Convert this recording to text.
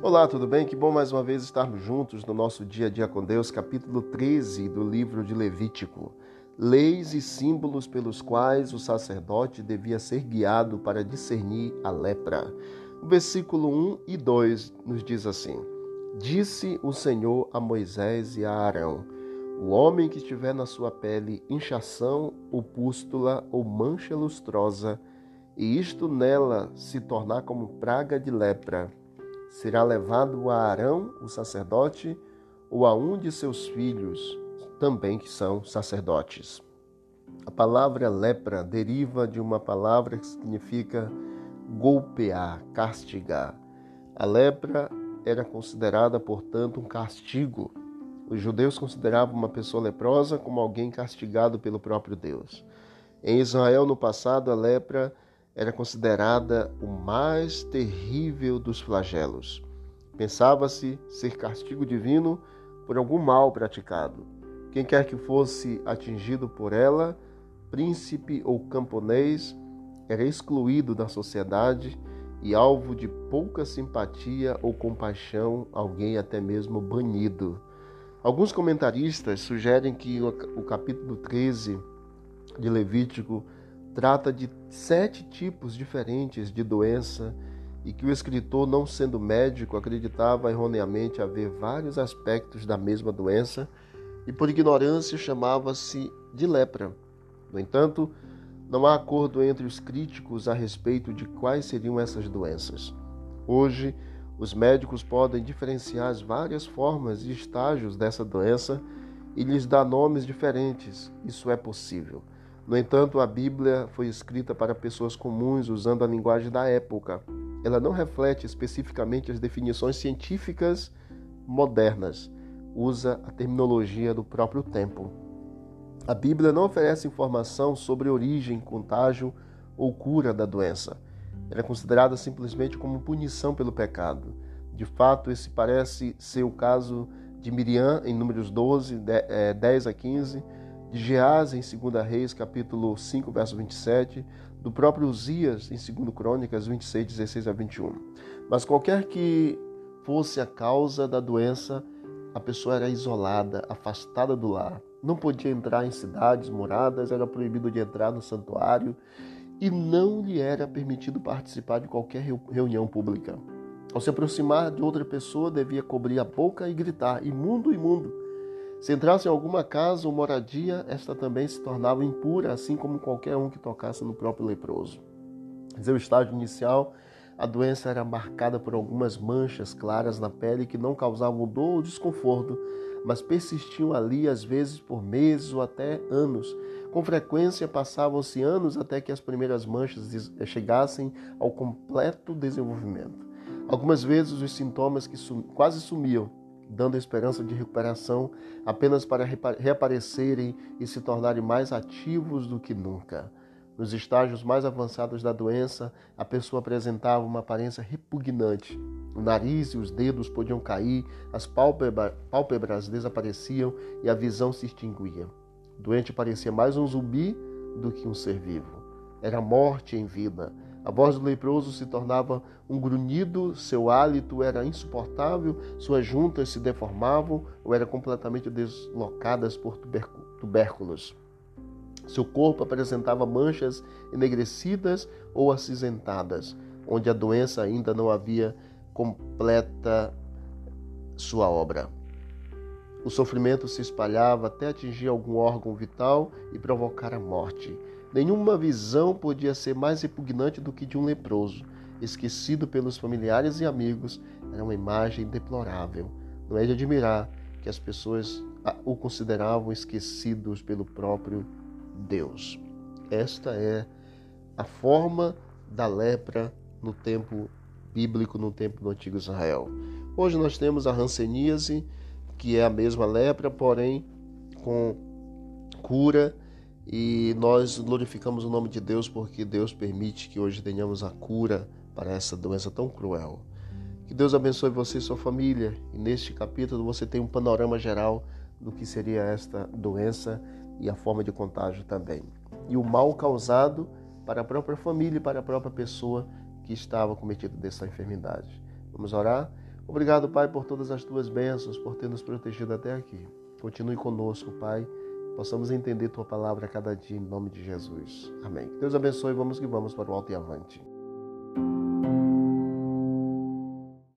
Olá, tudo bem? Que bom mais uma vez estarmos juntos no nosso dia a dia com Deus, capítulo 13 do livro de Levítico. Leis e símbolos pelos quais o sacerdote devia ser guiado para discernir a lepra. O versículo 1 e 2 nos diz assim: Disse o Senhor a Moisés e a Arão: O homem que tiver na sua pele inchação ou pústula ou mancha lustrosa, e isto nela se tornar como praga de lepra, será levado a Arão, o sacerdote, ou a um de seus filhos, também que são sacerdotes. A palavra lepra deriva de uma palavra que significa golpear, castigar. A lepra era considerada, portanto, um castigo. Os judeus consideravam uma pessoa leprosa como alguém castigado pelo próprio Deus. Em Israel, no passado, a lepra era considerada o mais terrível dos flagelos. Pensava-se ser castigo divino por algum mal praticado. Quem quer que fosse atingido por ela, príncipe ou camponês, era excluído da sociedade e alvo de pouca simpatia ou compaixão, alguém até mesmo banido. Alguns comentaristas sugerem que o capítulo 13 de Levítico trata de sete tipos diferentes de doença e que o escritor, não sendo médico, acreditava erroneamente haver vários aspectos da mesma doença e, por ignorância, chamava-se de lepra. No entanto, não há acordo entre os críticos a respeito de quais seriam essas doenças. Hoje, os médicos podem diferenciar as várias formas e estágios dessa doença e lhes dar nomes diferentes. Isso é possível. No entanto, a Bíblia foi escrita para pessoas comuns usando a linguagem da época. Ela não reflete especificamente as definições científicas modernas, usa a terminologia do próprio tempo. A Bíblia não oferece informação sobre origem, contágio ou cura da doença. Ela é considerada simplesmente como punição pelo pecado. De fato, esse parece ser o caso de Miriam em Números 12, 10 a 15 de Geás em 2 Reis, capítulo 5, verso 27, do próprio Uzias em 2 Crônicas 26, 16 a 21. Mas qualquer que fosse a causa da doença, a pessoa era isolada, afastada do lar. Não podia entrar em cidades moradas, era proibido de entrar no santuário e não lhe era permitido participar de qualquer reunião pública. Ao se aproximar de outra pessoa, devia cobrir a boca e gritar: imundo, imundo. Se entrasse em alguma casa ou moradia, esta também se tornava impura, assim como qualquer um que tocasse no próprio leproso. Em seu estágio inicial, a doença era marcada por algumas manchas claras na pele que não causavam dor ou desconforto, mas persistiam ali às vezes por meses ou até anos. Com frequência passavam-se anos até que as primeiras manchas chegassem ao completo desenvolvimento. Algumas vezes os sintomas que sum quase sumiam dando esperança de recuperação apenas para reaparecerem e se tornarem mais ativos do que nunca. Nos estágios mais avançados da doença, a pessoa apresentava uma aparência repugnante. O nariz e os dedos podiam cair, as pálpebras desapareciam e a visão se extinguia. O doente parecia mais um zumbi do que um ser vivo. Era morte em vida a voz do leproso se tornava um grunhido, seu hálito era insuportável, suas juntas se deformavam ou eram completamente deslocadas por tubérculos. Seu corpo apresentava manchas enegrecidas ou acinzentadas, onde a doença ainda não havia completa sua obra. O sofrimento se espalhava até atingir algum órgão vital e provocar a morte. Nenhuma visão podia ser mais repugnante do que de um leproso, esquecido pelos familiares e amigos. Era uma imagem deplorável. Não é de admirar que as pessoas o consideravam esquecidos pelo próprio Deus. Esta é a forma da lepra no tempo bíblico, no tempo do antigo Israel. Hoje nós temos a hanseníase, que é a mesma lepra, porém com cura e nós glorificamos o nome de Deus porque Deus permite que hoje tenhamos a cura para essa doença tão cruel. Que Deus abençoe você e sua família. E neste capítulo você tem um panorama geral do que seria esta doença e a forma de contágio também. E o mal causado para a própria família e para a própria pessoa que estava cometida dessa enfermidade. Vamos orar? Obrigado, Pai, por todas as tuas bênçãos, por ter nos protegido até aqui. Continue conosco, Pai. Possamos entender tua palavra a cada dia, em nome de Jesus. Amém. Deus abençoe. Vamos que vamos para o alto e avante.